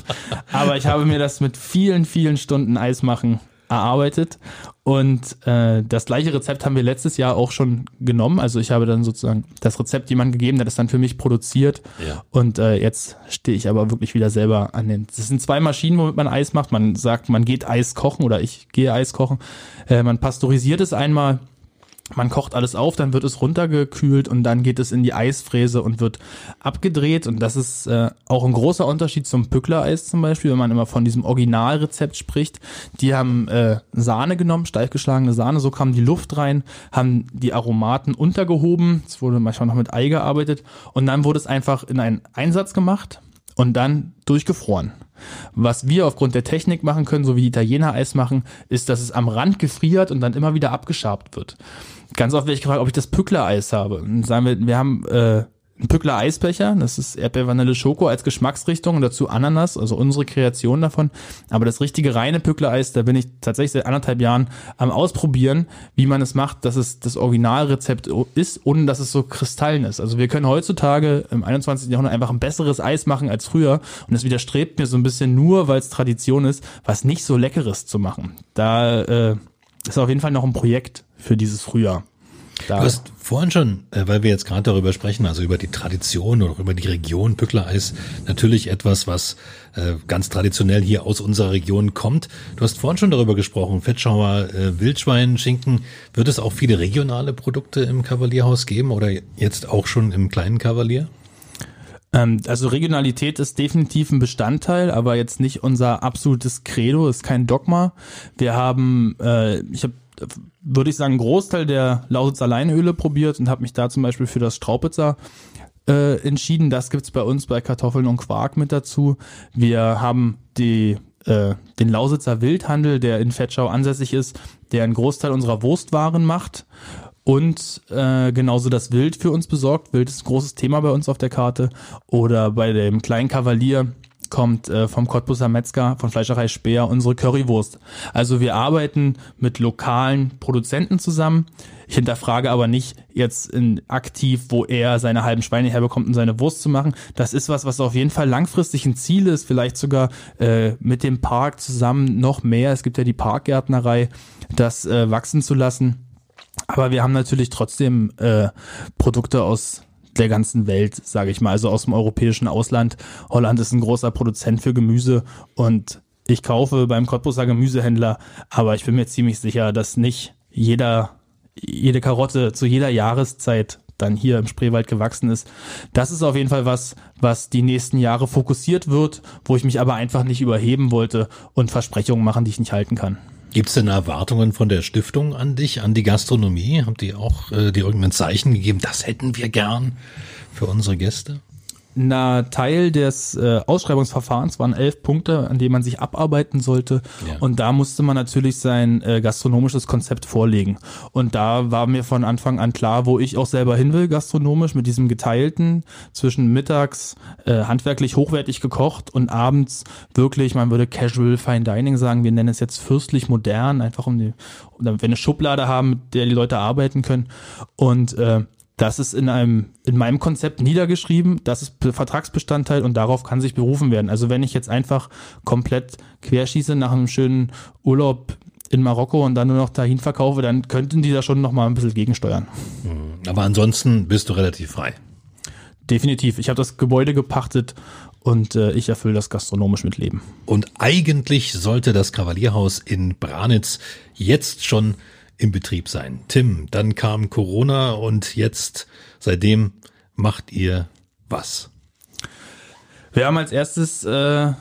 Aber ich habe mir das mit vielen, vielen Stunden Eismachen erarbeitet. Und äh, das gleiche Rezept haben wir letztes Jahr auch schon genommen. Also ich habe dann sozusagen das Rezept jemand gegeben, der das dann für mich produziert. Ja. Und äh, jetzt stehe ich aber wirklich wieder selber an den. Das sind zwei Maschinen, womit man Eis macht. Man sagt, man geht Eis kochen oder ich gehe Eis kochen. Äh, man pasteurisiert es einmal man kocht alles auf, dann wird es runtergekühlt und dann geht es in die Eisfräse und wird abgedreht. Und das ist äh, auch ein großer Unterschied zum Pückler-Eis zum Beispiel, wenn man immer von diesem Originalrezept spricht. Die haben äh, Sahne genommen, steif geschlagene Sahne, so kam die Luft rein, haben die Aromaten untergehoben. Es wurde manchmal noch mit Ei gearbeitet und dann wurde es einfach in einen Einsatz gemacht und dann durchgefroren. Was wir aufgrund der Technik machen können, so wie die Italiener Eis machen, ist, dass es am Rand gefriert und dann immer wieder abgeschabt wird. Ganz oft werde ich gefragt, ob ich das Pückler-Eis habe. Und sagen wir, wir haben äh, Pückler Eisbecher, das ist Erdbeer Vanille Schoko als Geschmacksrichtung und dazu Ananas, also unsere Kreation davon. Aber das richtige reine Pückler Eis, da bin ich tatsächlich seit anderthalb Jahren am Ausprobieren, wie man es macht, dass es das Originalrezept ist, ohne dass es so kristallin ist. Also wir können heutzutage im 21. Jahrhundert einfach ein besseres Eis machen als früher und es widerstrebt mir so ein bisschen nur, weil es Tradition ist, was nicht so leckeres zu machen. Da äh, ist auf jeden Fall noch ein Projekt für dieses Frühjahr. Da. Du hast vorhin schon, äh, weil wir jetzt gerade darüber sprechen, also über die Tradition oder über die Region Pückler-Eis, natürlich etwas, was äh, ganz traditionell hier aus unserer Region kommt. Du hast vorhin schon darüber gesprochen, Fettschauer, äh, Wildschwein, Schinken. Wird es auch viele regionale Produkte im Kavalierhaus geben oder jetzt auch schon im kleinen Kavalier? Ähm, also Regionalität ist definitiv ein Bestandteil, aber jetzt nicht unser absolutes Credo, ist kein Dogma. Wir haben, äh, ich habe würde ich sagen, einen Großteil der Lausitzer Leinöle probiert und habe mich da zum Beispiel für das Straupitzer äh, entschieden. Das gibt's bei uns bei Kartoffeln und Quark mit dazu. Wir haben die äh, den Lausitzer Wildhandel, der in Fettschau ansässig ist, der einen Großteil unserer Wurstwaren macht und äh, genauso das Wild für uns besorgt. Wild ist ein großes Thema bei uns auf der Karte. Oder bei dem kleinen Kavalier kommt äh, vom Cottbuser Metzger von Fleischerei Speer unsere Currywurst. Also wir arbeiten mit lokalen Produzenten zusammen. Ich hinterfrage aber nicht jetzt in aktiv, wo er seine halben Schweine herbekommt, um seine Wurst zu machen. Das ist was, was auf jeden Fall langfristig ein Ziel ist, vielleicht sogar äh, mit dem Park zusammen noch mehr. Es gibt ja die Parkgärtnerei, das äh, wachsen zu lassen. Aber wir haben natürlich trotzdem äh, Produkte aus der ganzen Welt, sage ich mal, also aus dem europäischen Ausland. Holland ist ein großer Produzent für Gemüse und ich kaufe beim Cottbuser Gemüsehändler, aber ich bin mir ziemlich sicher, dass nicht jeder, jede Karotte zu jeder Jahreszeit dann hier im Spreewald gewachsen ist. Das ist auf jeden Fall was, was die nächsten Jahre fokussiert wird, wo ich mich aber einfach nicht überheben wollte und Versprechungen machen, die ich nicht halten kann. Gibt es denn Erwartungen von der Stiftung an dich, an die Gastronomie? Habt ihr auch äh, dir irgendein Zeichen gegeben? Das hätten wir gern für unsere Gäste? Na, Teil des äh, Ausschreibungsverfahrens waren elf Punkte, an denen man sich abarbeiten sollte. Ja. Und da musste man natürlich sein äh, gastronomisches Konzept vorlegen. Und da war mir von Anfang an klar, wo ich auch selber hin will, gastronomisch, mit diesem geteilten zwischen mittags äh, handwerklich hochwertig gekocht und abends wirklich, man würde Casual Fine Dining sagen, wir nennen es jetzt fürstlich modern, einfach um die, damit wir eine Schublade haben, mit der die Leute arbeiten können. Und äh, das ist in einem, in meinem Konzept niedergeschrieben, das ist Vertragsbestandteil und darauf kann sich berufen werden. Also wenn ich jetzt einfach komplett querschieße nach einem schönen Urlaub in Marokko und dann nur noch dahin verkaufe, dann könnten die da schon noch mal ein bisschen gegensteuern. Hm, aber ansonsten bist du relativ frei. Definitiv. Ich habe das Gebäude gepachtet und äh, ich erfülle das gastronomisch mit Leben. Und eigentlich sollte das Kavalierhaus in Branitz jetzt schon im Betrieb sein. Tim, dann kam Corona und jetzt, seitdem macht ihr was? Wir haben als erstes äh,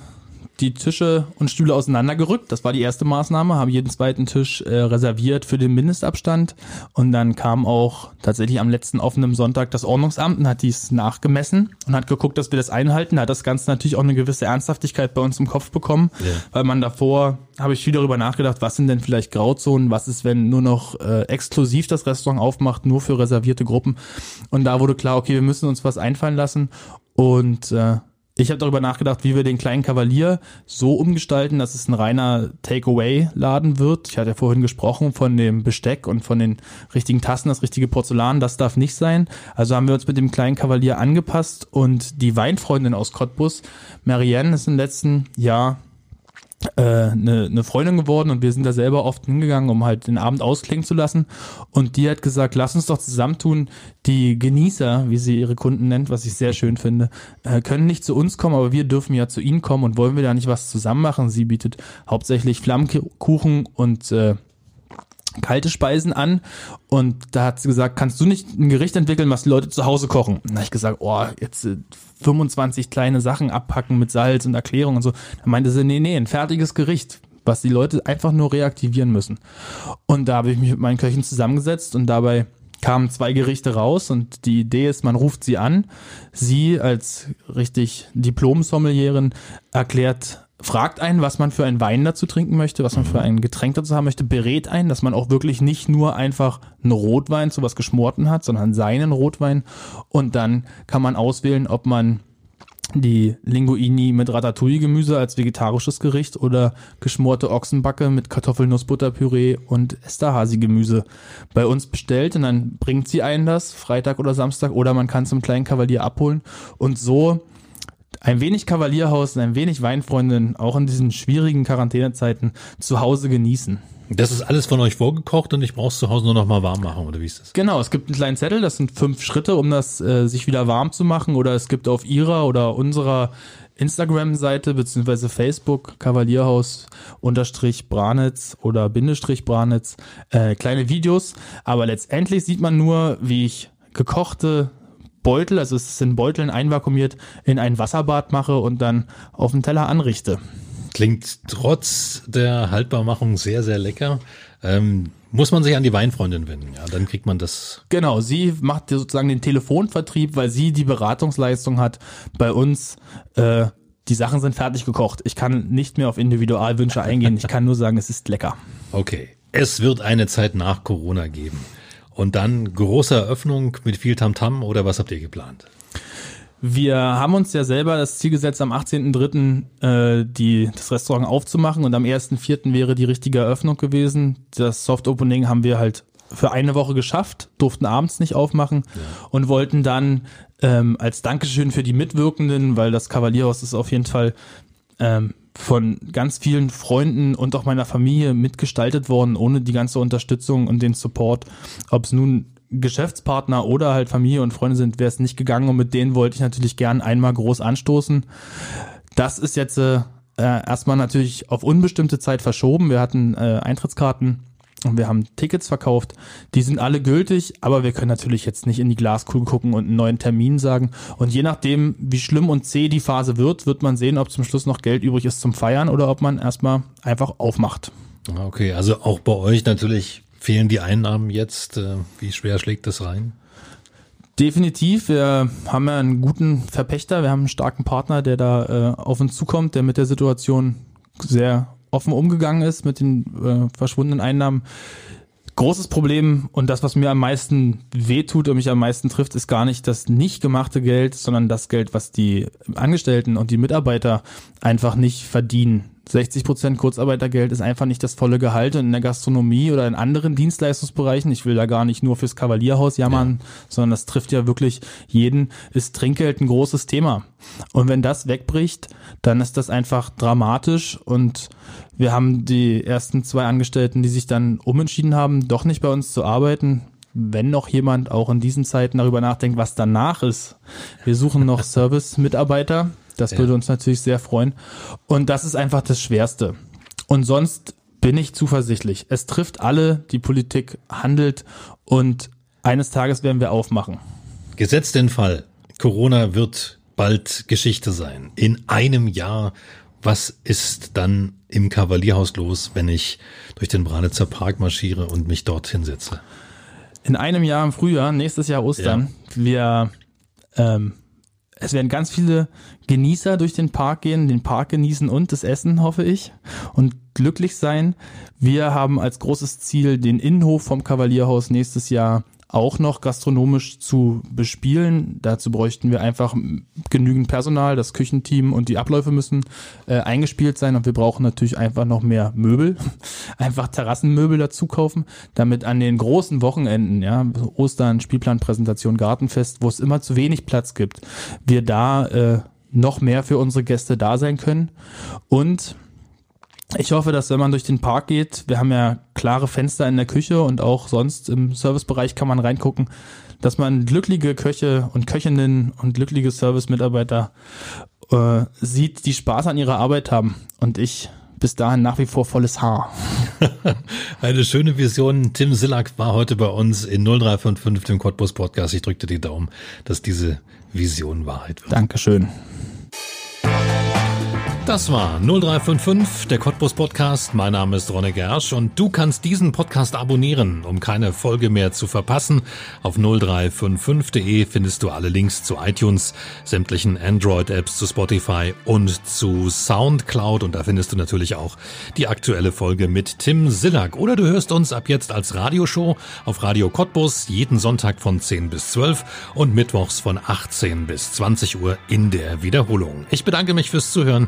die Tische und Stühle auseinandergerückt. Das war die erste Maßnahme, haben jeden zweiten Tisch äh, reserviert für den Mindestabstand. Und dann kam auch tatsächlich am letzten offenen Sonntag das Ordnungsamt und hat dies nachgemessen und hat geguckt, dass wir das einhalten. Da hat das Ganze natürlich auch eine gewisse Ernsthaftigkeit bei uns im Kopf bekommen, ja. weil man davor, habe ich viel darüber nachgedacht, was sind denn vielleicht Grauzonen, was ist, wenn nur noch äh, exklusiv das Restaurant aufmacht, nur für reservierte Gruppen. Und da wurde klar, okay, wir müssen uns was einfallen lassen. Und äh, ich habe darüber nachgedacht, wie wir den kleinen Kavalier so umgestalten, dass es ein reiner Takeaway-Laden wird. Ich hatte ja vorhin gesprochen von dem Besteck und von den richtigen Tassen, das richtige Porzellan, das darf nicht sein. Also haben wir uns mit dem kleinen Kavalier angepasst und die Weinfreundin aus Cottbus, Marianne, ist im letzten Jahr eine, eine Freundin geworden und wir sind da selber oft hingegangen, um halt den Abend ausklingen zu lassen. Und die hat gesagt, lass uns doch zusammentun. Die Genießer, wie sie ihre Kunden nennt, was ich sehr schön finde, äh, können nicht zu uns kommen, aber wir dürfen ja zu ihnen kommen und wollen wir da nicht was zusammen machen. Sie bietet hauptsächlich Flammkuchen und äh, kalte Speisen an und da hat sie gesagt, kannst du nicht ein Gericht entwickeln, was die Leute zu Hause kochen? Und da habe ich gesagt, oh, jetzt äh, 25 kleine Sachen abpacken mit Salz und Erklärung und so. Da meinte sie, nee, nee, ein fertiges Gericht, was die Leute einfach nur reaktivieren müssen. Und da habe ich mich mit meinen Köchen zusammengesetzt und dabei kamen zwei Gerichte raus und die Idee ist, man ruft sie an. Sie als richtig Diplom-Sommelierin erklärt fragt einen, was man für einen Wein dazu trinken möchte, was man für ein Getränk dazu haben möchte, berät einen, dass man auch wirklich nicht nur einfach einen Rotwein zu was Geschmorten hat, sondern seinen Rotwein. Und dann kann man auswählen, ob man die Linguini mit Ratatouille-Gemüse als vegetarisches Gericht oder geschmorte Ochsenbacke mit Kartoffelnussbutterpüree und Esterhazy-Gemüse bei uns bestellt. Und dann bringt sie einen das Freitag oder Samstag oder man kann zum kleinen Kavalier abholen. Und so ein wenig Kavalierhaus und ein wenig Weinfreundin auch in diesen schwierigen Quarantänezeiten zu Hause genießen. Das ist alles von euch vorgekocht und ich brauch's zu Hause nur noch mal warm machen, oder wie ist das? Genau, es gibt einen kleinen Zettel, das sind fünf Schritte, um das äh, sich wieder warm zu machen. Oder es gibt auf ihrer oder unserer Instagram-Seite beziehungsweise Facebook Kavalierhaus unterstrich Branitz oder Bindestrich Branitz äh, kleine Videos. Aber letztendlich sieht man nur, wie ich gekochte Beutel, also es ist in Beuteln einvakuumiert, in ein Wasserbad mache und dann auf den Teller anrichte. Klingt trotz der Haltbarmachung sehr, sehr lecker. Ähm, muss man sich an die Weinfreundin wenden, ja, dann kriegt man das. Genau, sie macht sozusagen den Telefonvertrieb, weil sie die Beratungsleistung hat. Bei uns, äh, die Sachen sind fertig gekocht. Ich kann nicht mehr auf Individualwünsche eingehen. Ich kann nur sagen, es ist lecker. Okay. Es wird eine Zeit nach Corona geben. Und dann große Eröffnung mit viel Tamtam -Tam, oder was habt ihr geplant? Wir haben uns ja selber das Ziel gesetzt, am 18.03. Äh, die, das Restaurant aufzumachen und am 1.04. wäre die richtige Eröffnung gewesen. Das Soft Opening haben wir halt für eine Woche geschafft, durften abends nicht aufmachen ja. und wollten dann ähm, als Dankeschön für die Mitwirkenden, weil das Kavalierhaus ist auf jeden Fall ähm, von ganz vielen Freunden und auch meiner Familie mitgestaltet worden, ohne die ganze Unterstützung und den Support. Ob es nun Geschäftspartner oder halt Familie und Freunde sind, wäre es nicht gegangen und mit denen wollte ich natürlich gern einmal groß anstoßen. Das ist jetzt äh, erstmal natürlich auf unbestimmte Zeit verschoben. Wir hatten äh, Eintrittskarten und wir haben Tickets verkauft. Die sind alle gültig, aber wir können natürlich jetzt nicht in die Glaskugel gucken und einen neuen Termin sagen. Und je nachdem, wie schlimm und zäh die Phase wird, wird man sehen, ob zum Schluss noch Geld übrig ist zum Feiern oder ob man erstmal einfach aufmacht. Okay, also auch bei euch natürlich fehlen die Einnahmen jetzt. Äh, wie schwer schlägt das rein? Definitiv. Wir haben ja einen guten Verpächter. Wir haben einen starken Partner, der da äh, auf uns zukommt, der mit der Situation sehr offen umgegangen ist, mit den äh, verschwundenen Einnahmen. Großes Problem und das, was mir am meisten wehtut und mich am meisten trifft, ist gar nicht das nicht gemachte Geld, sondern das Geld, was die Angestellten und die Mitarbeiter einfach nicht verdienen 60 Prozent Kurzarbeitergeld ist einfach nicht das volle Gehalt und in der Gastronomie oder in anderen Dienstleistungsbereichen, ich will da gar nicht nur fürs Kavalierhaus jammern, ja. sondern das trifft ja wirklich jeden, ist Trinkgeld ein großes Thema. Und wenn das wegbricht, dann ist das einfach dramatisch und wir haben die ersten zwei Angestellten, die sich dann umentschieden haben, doch nicht bei uns zu arbeiten, wenn noch jemand auch in diesen Zeiten darüber nachdenkt, was danach ist. Wir suchen noch Service-Mitarbeiter, das ja. würde uns natürlich sehr freuen. Und das ist einfach das Schwerste. Und sonst bin ich zuversichtlich. Es trifft alle, die Politik handelt und eines Tages werden wir aufmachen. Gesetzt den Fall, Corona wird bald Geschichte sein. In einem Jahr, was ist dann im Kavalierhaus los, wenn ich durch den Branitzer Park marschiere und mich dorthin setze? In einem Jahr im Frühjahr, nächstes Jahr Ostern, ja. wir ähm, es werden ganz viele Genießer durch den Park gehen, den Park genießen und das Essen, hoffe ich, und glücklich sein. Wir haben als großes Ziel, den Innenhof vom Kavalierhaus nächstes Jahr auch noch gastronomisch zu bespielen. Dazu bräuchten wir einfach genügend Personal. Das Küchenteam und die Abläufe müssen äh, eingespielt sein und wir brauchen natürlich einfach noch mehr Möbel. einfach Terrassenmöbel dazu kaufen, damit an den großen Wochenenden, ja, Ostern, Spielplanpräsentation, Gartenfest, wo es immer zu wenig Platz gibt, wir da äh, noch mehr für unsere Gäste da sein können. Und ich hoffe, dass wenn man durch den Park geht, wir haben ja klare Fenster in der Küche und auch sonst im Servicebereich kann man reingucken, dass man glückliche Köche und Köchinnen und glückliche Service-Mitarbeiter äh, sieht, die Spaß an ihrer Arbeit haben. Und ich bis dahin nach wie vor volles Haar. Eine schöne Vision. Tim Sillack war heute bei uns in 0355 dem Cottbus Podcast. Ich drückte die Daumen, dass diese Vision Wahrheit wird. Dankeschön. Das war 0355, der Cottbus Podcast. Mein Name ist Ronne Gersch und du kannst diesen Podcast abonnieren, um keine Folge mehr zu verpassen. Auf 0355.de findest du alle Links zu iTunes, sämtlichen Android-Apps, zu Spotify und zu Soundcloud und da findest du natürlich auch die aktuelle Folge mit Tim Sillack. Oder du hörst uns ab jetzt als Radioshow auf Radio Cottbus jeden Sonntag von 10 bis 12 und mittwochs von 18 bis 20 Uhr in der Wiederholung. Ich bedanke mich fürs Zuhören.